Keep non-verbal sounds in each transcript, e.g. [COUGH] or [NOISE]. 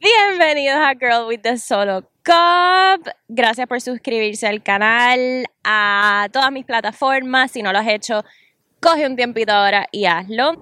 Bienvenidos a Girl with the Solo Cup. Gracias por suscribirse al canal, a todas mis plataformas. Si no lo has hecho, coge un tiempito ahora y hazlo.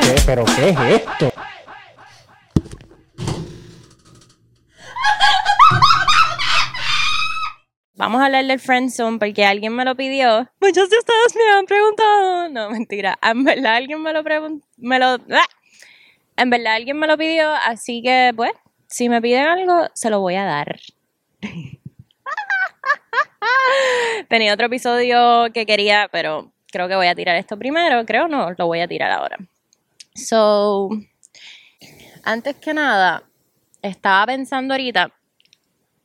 ¿Qué? ¿Pero qué es esto? Vamos a hablar del friendzone porque alguien me lo pidió. Muchos de ustedes me han preguntado. No, mentira. En verdad alguien me lo preguntó. Me lo... ¡Ah! En verdad alguien me lo pidió, así que pues, si me piden algo, se lo voy a dar. [LAUGHS] Tenía otro episodio que quería, pero creo que voy a tirar esto primero. Creo no, lo voy a tirar ahora. So, antes que nada, estaba pensando ahorita,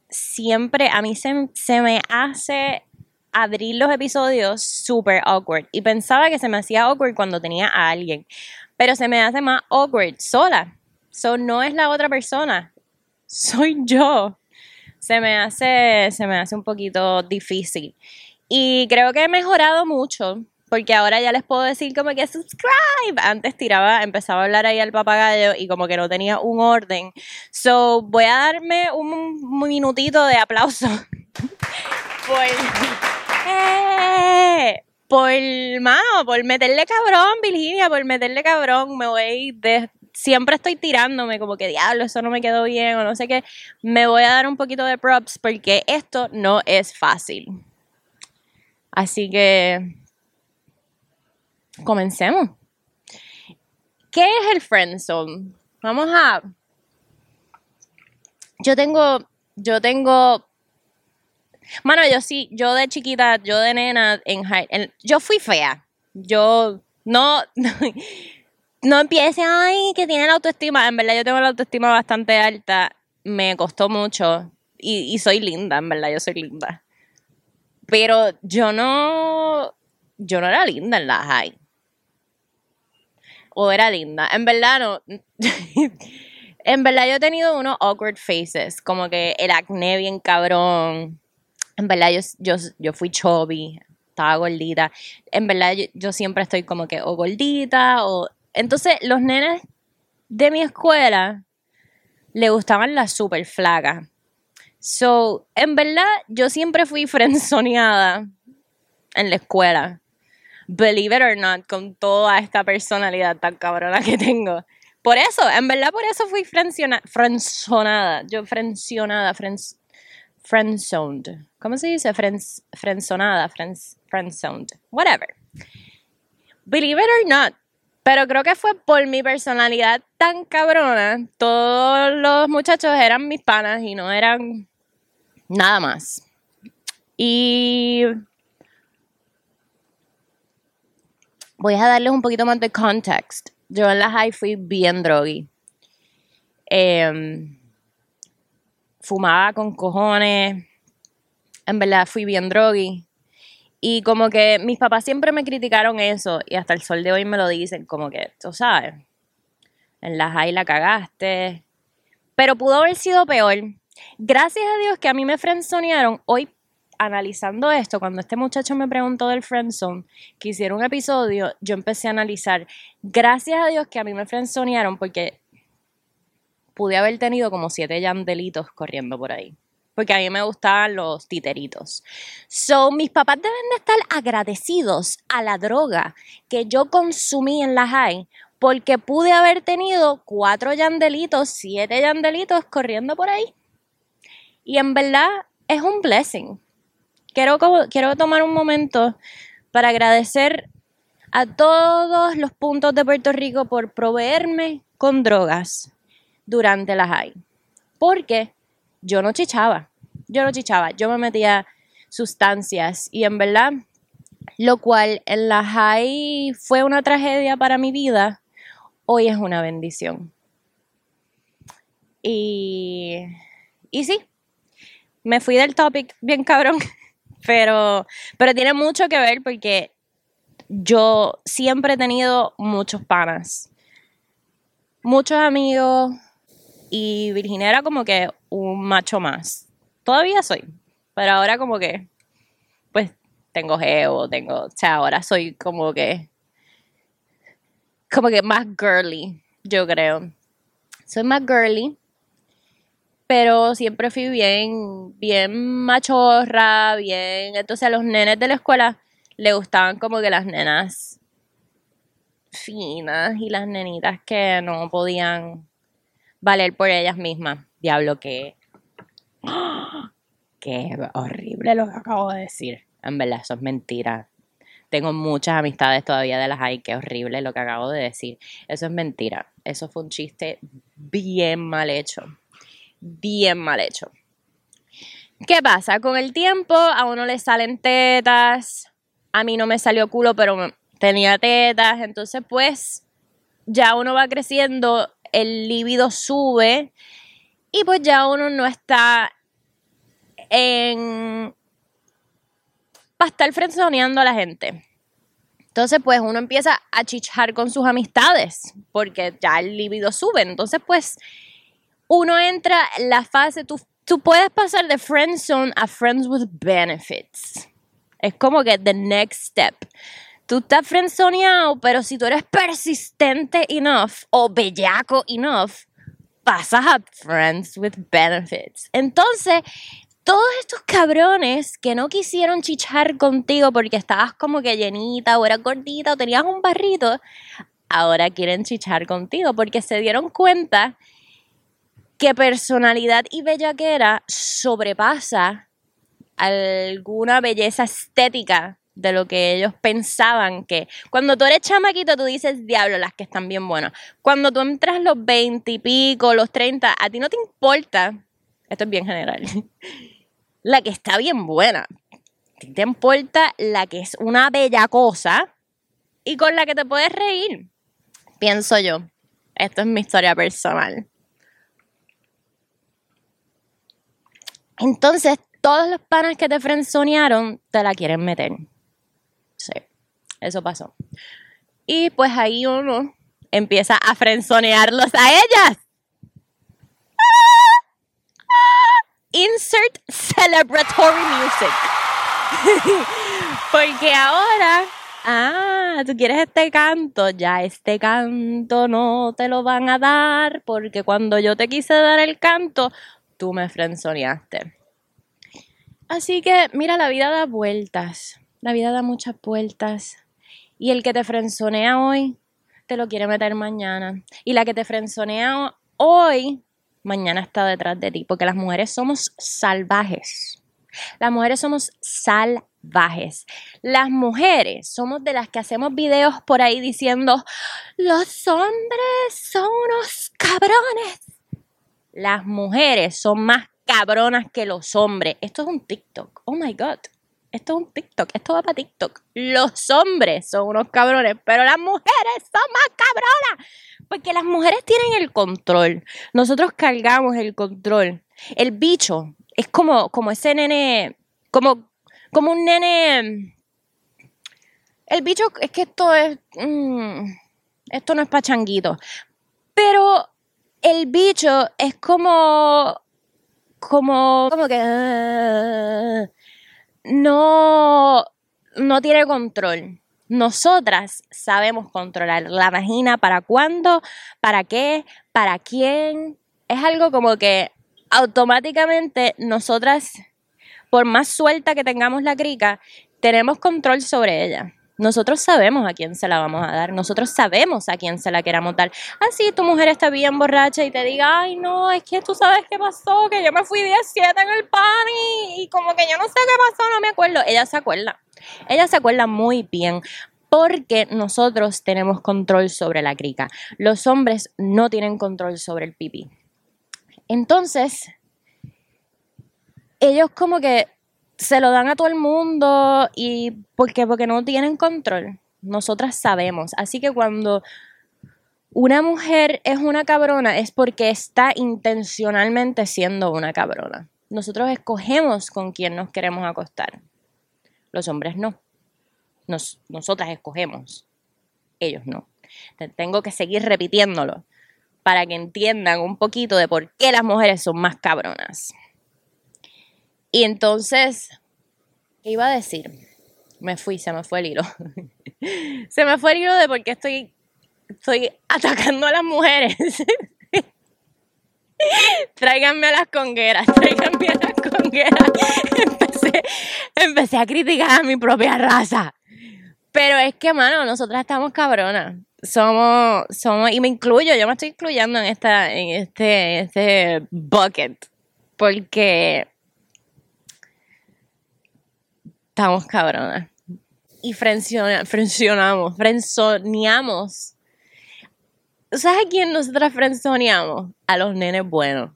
siempre a mí se, se me hace abrir los episodios super awkward. Y pensaba que se me hacía awkward cuando tenía a alguien. Pero se me hace más awkward sola. So no es la otra persona. [LAUGHS] Soy yo. Se me hace, se me hace un poquito difícil. Y creo que he mejorado mucho. Porque ahora ya les puedo decir como que subscribe. Antes tiraba, empezaba a hablar ahí al papagayo y como que no tenía un orden. So voy a darme un minutito de aplauso. [LAUGHS] por, ¡Eh! por, mano, por meterle cabrón, Virginia, por meterle cabrón. Me voy de, siempre estoy tirándome como que diablo, eso no me quedó bien o no sé qué. Me voy a dar un poquito de props porque esto no es fácil. Así que comencemos. ¿Qué es el friendzone? Vamos a. Yo tengo. Yo tengo. Mano, yo sí, yo de chiquita, yo de nena, en, high, yo fui fea. Yo no. [LAUGHS] No empiece, ay, que tiene la autoestima. En verdad, yo tengo la autoestima bastante alta. Me costó mucho. Y, y soy linda, en verdad, yo soy linda. Pero yo no. Yo no era linda en la high o era linda. En verdad no. [LAUGHS] en verdad yo he tenido unos awkward faces, como que el acné bien cabrón. En verdad yo, yo, yo fui chubby, estaba gordita. En verdad yo, siempre estoy como que o gordita o... Entonces los nenes de mi escuela le gustaban las super flacas. So, en verdad yo siempre fui [LAUGHS] frenzoneada en la escuela believe it or not, con toda esta personalidad tan cabrona que tengo. Por eso, en verdad por eso fui frenzonada. Yo frencionada, frens, friendzoned. ¿Cómo se dice? Frens, frenzonada, friends, friendzoned. Whatever. Believe it or not. Pero creo que fue por mi personalidad tan cabrona. Todos los muchachos eran mis panas y no eran nada más. Y voy a darles un poquito más de context. Yo en la high fui bien drogui. Em, fumaba con cojones. En verdad fui bien drogui. Y como que mis papás siempre me criticaron eso y hasta el sol de hoy me lo dicen, como que, tú sabes, en la high la cagaste. Pero pudo haber sido peor. Gracias a Dios que a mí me frenzonearon. Hoy, analizando esto, cuando este muchacho me preguntó del friendzone, que hiciera un episodio, yo empecé a analizar. Gracias a Dios que a mí me frenzonearon porque pude haber tenido como siete yandelitos corriendo por ahí. Porque a mí me gustaban los titeritos. So, mis papás deben de estar agradecidos a la droga que yo consumí en la high. Porque pude haber tenido cuatro yandelitos, siete yandelitos corriendo por ahí. Y en verdad es un blessing. Quiero, quiero tomar un momento para agradecer a todos los puntos de Puerto Rico por proveerme con drogas durante la high. Porque yo no chichaba, yo no chichaba, yo me metía sustancias y en verdad, lo cual en la high fue una tragedia para mi vida, hoy es una bendición. Y, y sí, me fui del topic bien cabrón, [LAUGHS] pero, pero tiene mucho que ver porque yo siempre he tenido muchos panas, muchos amigos y Virginia era como que un macho más. Todavía soy, pero ahora como que, pues tengo geo, tengo, o sea, ahora soy como que, como que más girly, yo creo. Soy más girly pero siempre fui bien, bien machorra, bien. Entonces a los nenes de la escuela le gustaban como que las nenas finas y las nenitas que no podían valer por ellas mismas. Diablo, que. [GASPS] Qué horrible lo que acabo de decir. En verdad, eso es mentira. Tengo muchas amistades todavía de las hay. Qué horrible lo que acabo de decir. Eso es mentira. Eso fue un chiste bien mal hecho bien mal hecho. ¿Qué pasa? Con el tiempo a uno le salen tetas, a mí no me salió culo, pero tenía tetas, entonces pues ya uno va creciendo, el líbido sube y pues ya uno no está en... para estar frenzoneando a la gente. Entonces, pues uno empieza a chichar con sus amistades, porque ya el líbido sube. Entonces, pues uno entra en la fase, tú, puedes pasar de friend zone a friends with benefits. Es como que the next step. Tú estás friendzoneado, pero si tú eres persistente enough o bellaco enough, pasas a friends with benefits. Entonces, todos estos cabrones que no quisieron chichar contigo porque estabas como que llenita o eras gordita o tenías un barrito, ahora quieren chichar contigo porque se dieron cuenta que personalidad y bellaquera sobrepasa alguna belleza estética de lo que ellos pensaban que. Cuando tú eres chamaquito, tú dices, diablo, las que están bien buenas. Cuando tú entras los 20 y pico, los 30, a ti no te importa, esto es bien general, [LAUGHS] la que está bien buena. A ti te importa la que es una bella cosa y con la que te puedes reír. Pienso yo. Esto es mi historia personal. Entonces, todos los panas que te frenzonearon te la quieren meter. Sí, eso pasó. Y pues ahí uno empieza a frenzonearlos a ellas. Insert celebratory music. [LAUGHS] Porque ahora, ah, tú quieres este canto, ya este canto no te lo van a dar porque cuando yo te quise dar el canto, tú me frenzoneaste. Así que, mira, la vida da vueltas. La vida da muchas vueltas. Y el que te frenzonea hoy, te lo quiere meter mañana. Y la que te frenzonea hoy, mañana está detrás de ti. Porque las mujeres somos salvajes. Las mujeres somos salvajes. Las mujeres somos de las que hacemos videos por ahí diciendo, los hombres son unos cabrones las mujeres son más cabronas que los hombres. Esto es un TikTok. Oh my God. Esto es un TikTok. Esto va para TikTok. Los hombres son unos cabrones, pero las mujeres son más cabronas. Porque las mujeres tienen el control. Nosotros cargamos el control. El bicho es como, como ese nene, como, como un nene. El bicho es que esto es. Mm, esto no es pachanguito. Pero el bicho es como, como, como que no, no tiene control. Nosotras sabemos controlar la vagina para cuándo, para qué, para quién. Es algo como que automáticamente nosotras, por más suelta que tengamos la crica, tenemos control sobre ella. Nosotros sabemos a quién se la vamos a dar, nosotros sabemos a quién se la queramos dar. Así tu mujer está bien borracha y te diga, ay no, es que tú sabes qué pasó, que yo me fui 17 en el pan y, como que yo no sé qué pasó, no me acuerdo. Ella se acuerda, ella se acuerda muy bien porque nosotros tenemos control sobre la crica. Los hombres no tienen control sobre el pipí. Entonces, ellos como que se lo dan a todo el mundo y porque porque no tienen control. Nosotras sabemos, así que cuando una mujer es una cabrona es porque está intencionalmente siendo una cabrona. nosotros escogemos con quién nos queremos acostar. Los hombres no. Nos, nosotras escogemos. Ellos no. Tengo que seguir repitiéndolo para que entiendan un poquito de por qué las mujeres son más cabronas. Y entonces, ¿qué iba a decir? Me fui, se me fue el hilo. [LAUGHS] se me fue el hilo de por qué estoy, estoy atacando a las mujeres. [LAUGHS] tráiganme a las congueras, tráiganme a las congueras. [LAUGHS] Empecé, empecé a criticar a mi propia raza. Pero es que, mano, nosotras estamos cabronas. Somos, somos, y me incluyo, yo me estoy incluyendo en esta, en este, este bucket. Porque estamos cabronas. Y frencionamos, frenzoneamos. ¿Sabes a quién nosotras frenzoneamos? A los nenes buenos.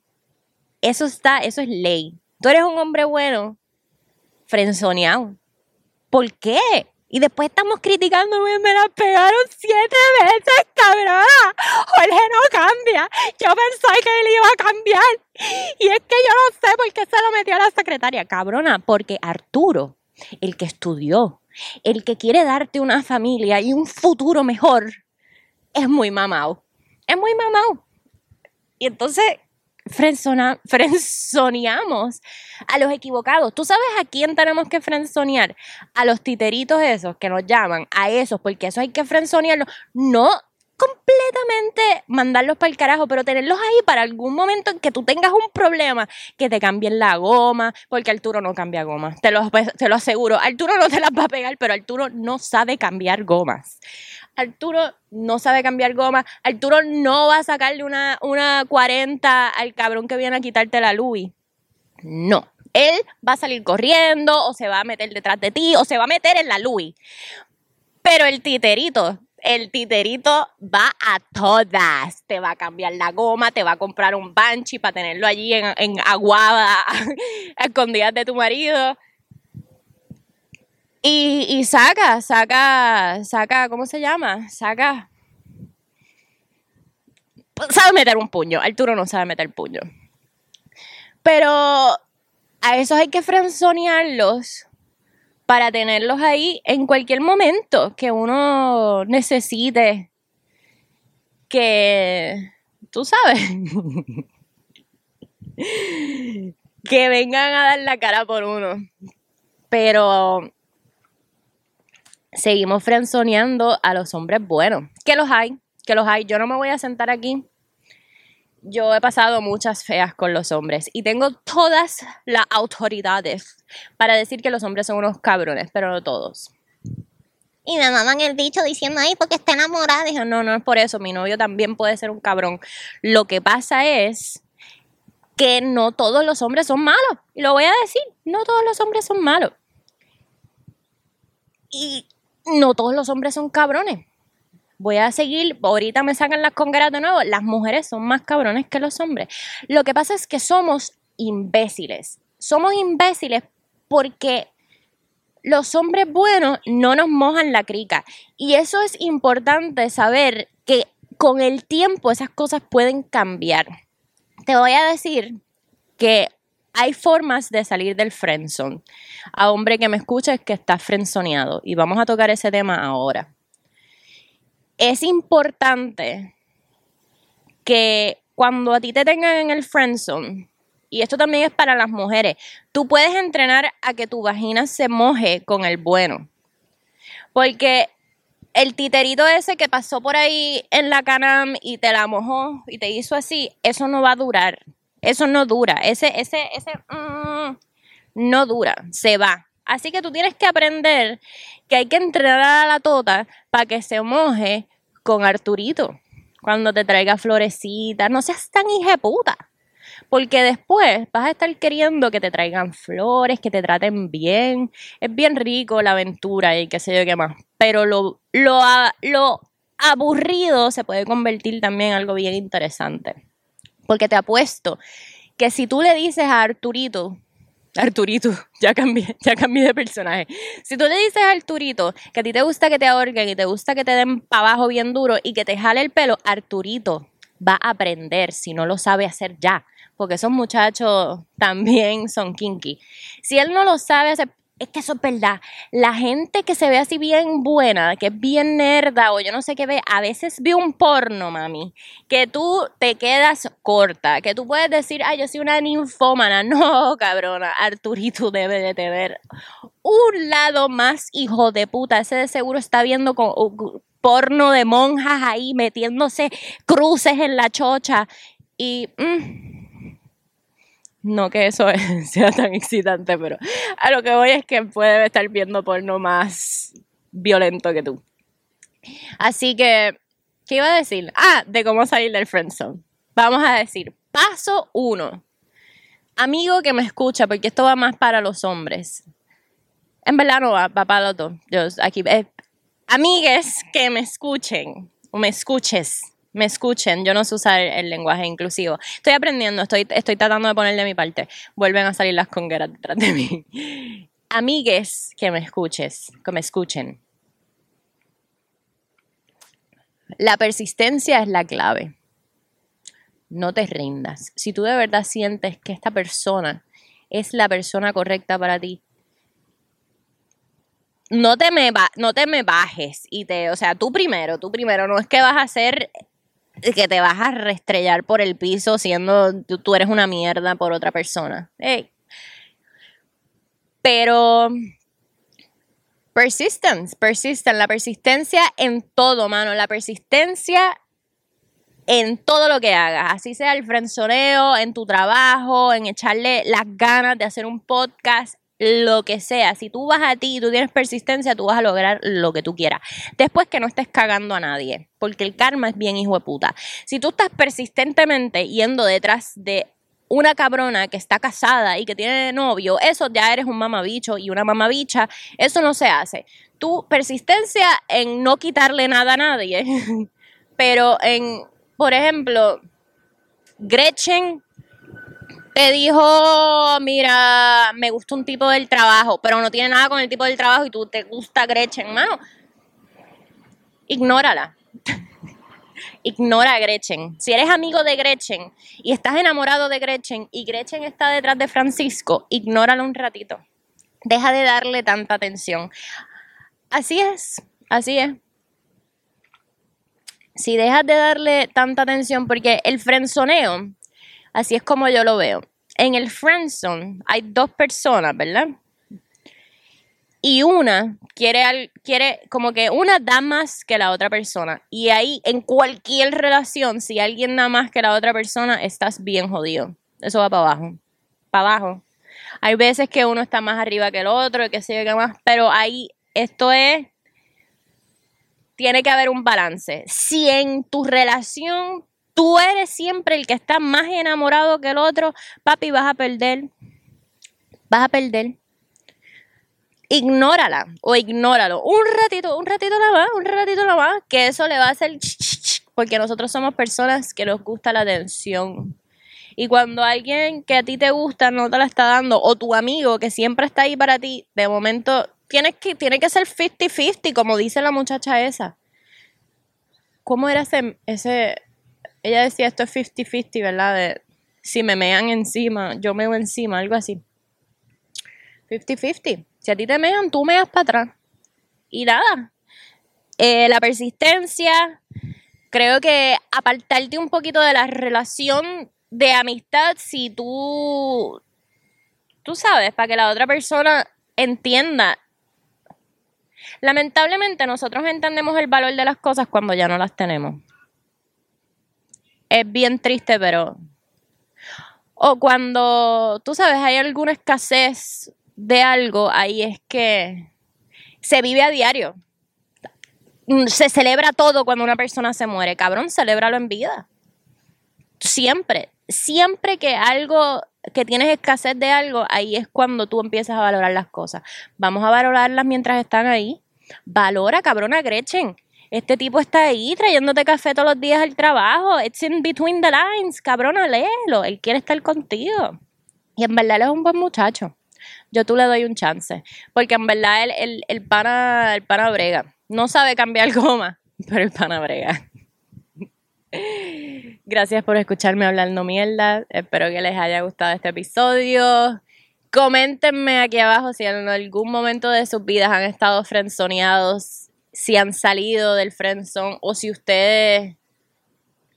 Eso está, eso es ley. Tú eres un hombre bueno, frenzoneado. ¿Por qué? Y después estamos criticando, me la pegaron siete veces, cabrona. Jorge no cambia. Yo pensé que él iba a cambiar. Y es que yo no sé por qué se lo metió a la secretaria, cabrona. Porque Arturo, el que estudió, el que quiere darte una familia y un futuro mejor, es muy mamado. Es muy mamado. Y entonces frenzoneamos a los equivocados. ¿Tú sabes a quién tenemos que frenzonear? A los titeritos esos que nos llaman, a esos, porque eso hay que frenzonearlos. No completamente mandarlos para el carajo, pero tenerlos ahí para algún momento en que tú tengas un problema, que te cambien la goma, porque Arturo no cambia goma, te lo, te lo aseguro. Arturo no te las va a pegar, pero Arturo no sabe cambiar gomas. Arturo no sabe cambiar goma. Arturo no va a sacarle una, una 40 al cabrón que viene a quitarte la Louis. No. Él va a salir corriendo o se va a meter detrás de ti o se va a meter en la Louis. Pero el titerito, el titerito va a todas. Te va a cambiar la goma, te va a comprar un banshee para tenerlo allí en, aguada, [LAUGHS] escondidas de tu marido. Y, y saca, saca, saca, ¿cómo se llama? Saca. Sabe meter un puño. Arturo no sabe meter puño. Pero a esos hay que frenzonearlos para tenerlos ahí en cualquier momento que uno necesite. Que, tú sabes, [LAUGHS] que vengan a dar la cara por uno. Pero seguimos frenzoneando a los hombres buenos. Que los hay, que los hay. Yo no me voy a sentar aquí. Yo he pasado muchas feas con los hombres y tengo todas las autoridades para decir que los hombres son unos cabrones, pero no todos. Y me maman el dicho diciendo, ay, porque está enamorada. Dije, no, no es por eso, mi novio también puede ser un cabrón. Lo que pasa es que no todos los hombres son malos. Y lo voy a decir, no todos los hombres son malos. Y no todos los hombres son cabrones. Voy a seguir, ahorita me sacan las congueras de nuevo, las mujeres son más cabrones que los hombres. Lo que pasa es que somos imbéciles. Somos imbéciles porque los hombres buenos no nos mojan la crica. Y eso es importante saber que con el tiempo esas cosas pueden cambiar. Te voy a decir que hay formas de salir del friendzone. A hombre que me escucha es que está frenzoneado y vamos a tocar ese tema ahora. Es importante que cuando a ti te tengan en el friendzone, y esto también es para las mujeres, tú puedes entrenar a que tu vagina se moje con el bueno. Porque el titerito ese que pasó por ahí en la canam y te la mojó y te hizo así, eso no va a durar. Eso no dura. Ese, ese, ese mm, no dura. Se va. Así que tú tienes que aprender que hay que entrenar a la tota para que se moje con Arturito. Cuando te traiga florecitas. No seas tan puta. Porque después vas a estar queriendo que te traigan flores, que te traten bien. Es bien rico la aventura y qué sé yo qué más. Pero lo, lo, lo aburrido se puede convertir también en algo bien interesante. Porque te apuesto que si tú le dices a Arturito, Arturito, [LAUGHS] ya cambié, ya cambié de personaje. Si tú le dices a Arturito que a ti te gusta que te ahorquen y te gusta que te den para abajo bien duro y que te jale el pelo, Arturito va a aprender si no lo sabe hacer ya? Porque esos muchachos también son kinky. Si él no lo sabe hacer, es que eso es verdad. La gente que se ve así bien buena, que es bien nerda o yo no sé qué ve, a veces ve un porno, mami, que tú te quedas corta, que tú puedes decir, ay, yo soy una ninfómana. [LAUGHS] No, cabrona, Arturito debe de tener un lado más hijo de puta. Ese de seguro está viendo con, porno de monjas ahí metiéndose cruces en la chocha. Y... mm, no que eso [LAUGHS] sea tan excitante, pero a lo que voy es que puede estar viendo porno más violento que tú. Así que, ¿qué iba a decir? Ah, de cómo salir del friendzone. Vamos a decir, paso uno. Amigo que me escucha, porque esto va más para los hombres. En verdad no va, va para los dos. Yo, aquí, eh, amigues que me escuchen, o me escuches, me escuchen. Yo no sé usar el, lenguaje inclusivo. Estoy aprendiendo, estoy, estoy tratando de poner de mi parte. Vuelven a salir las congueras detrás de mí. [LAUGHS] Amigues que me escuches, que me escuchen. La persistencia es la clave. No te rindas. Si tú de verdad sientes que esta persona es la persona correcta para ti, no te me, no te me bajes y te, o sea, tú primero, tú primero, no es que vas a hacer que te vas a restrellar por el piso siendo tú, eres una mierda por otra persona. Pero persistence, persistence, la persistencia en todo, mano, la persistencia en todo lo que hagas, así sea el frenzoneo, en tu trabajo, en echarle las ganas de hacer un podcast, lo que sea. Si tú vas a ti y tú tienes persistencia, tú vas a lograr lo que tú quieras. Después que no estés cagando a nadie, porque el karma es bien hijo de puta. Si tú estás persistentemente yendo detrás de una cabrona que está casada y que tiene novio, eso ya eres un mamabicho y una mamabicha, eso no se hace. Tu persistencia en no quitarle nada a nadie, [LAUGHS] pero en, por ejemplo, Gretchen te dijo, mira, me gusta un tipo del trabajo, pero no tiene nada con el tipo del trabajo y tú te gusta Gretchen, mano, ignórala. [LAUGHS] Ignora a Gretchen. Si eres amigo de Gretchen y estás enamorado de Gretchen y Gretchen está detrás de Francisco, ignóralo un ratito. Deja de darle tanta atención. Así es, así es. Si dejas de darle tanta atención, porque el frenzoneo Así es como yo lo veo. En el friendzone hay dos personas, ¿verdad? Y una quiere, quiere, como que una da más que la otra persona. Y ahí, en cualquier relación, si alguien da más que la otra persona, estás bien jodido. Eso va para abajo. Para abajo. Hay veces que uno está más arriba que el otro, que se que más, pero ahí, esto es, tiene que haber un balance. Si en tu relación tú eres siempre el que está más enamorado que el otro, papi, vas a perder. Vas a perder. Ignórala o ignóralo. Un ratito, un ratito nada más, un ratito nada más, que eso le va a hacer porque nosotros somos personas que nos gusta la atención. Y cuando alguien que a ti te gusta no te la está dando, o tu amigo que siempre está ahí para ti, de momento tienes que, tiene que ser 50-50, como dice la muchacha esa. ¿Cómo era ese, ese, ella decía esto es 50-50, ¿verdad? De si me mean encima, yo meo encima, algo así. 50-50. Si a ti te mean, tú meas para atrás. Y nada. Eh, la persistencia, creo que apartarte un poquito de la relación de amistad si tú, tú sabes, para que la otra persona entienda. Lamentablemente nosotros entendemos el valor de las cosas cuando ya no las tenemos es bien triste, pero... O cuando, tú sabes, hay alguna escasez de algo, ahí es que se vive a diario. Se celebra todo cuando una persona se muere. Cabrón, celébralo en vida. Siempre, siempre que algo, que tienes escasez de algo, ahí es cuando tú empiezas a valorar las cosas. Vamos a valorarlas mientras están ahí. Valora, cabrona Gretchen. Este tipo está ahí trayéndote café todos los días al trabajo. It's in between the lines, cabrona, léelo. Él quiere estar contigo. Y en verdad él es un buen muchacho. Yo tú le doy un chance. Porque en verdad el, el, el, pana, el pana brega. No sabe cambiar [LAUGHS] goma, pero el pana brega. Gracias por escucharme hablando mierda. Espero que les haya gustado este episodio. Coméntenme aquí abajo si en algún momento de sus vidas han estado frenzoneados, si han salido del frenzone o si ustedes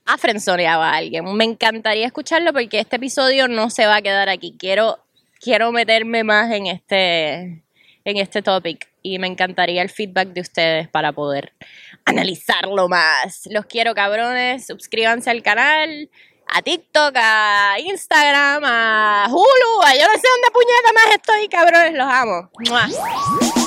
ha frenzoneado a alguien. Me encantaría escucharlo porque este episodio no se va a quedar aquí. Quiero, quiero meterme más en este, en este topic y me encantaría el feedback de ustedes para poder analizarlo más. Los quiero cabrones, suscríbanse al canal, a TikTok, a Instagram, a Hulu, a yo no sé dónde puñeta más estoy, cabrones, los amo. ¡Mua!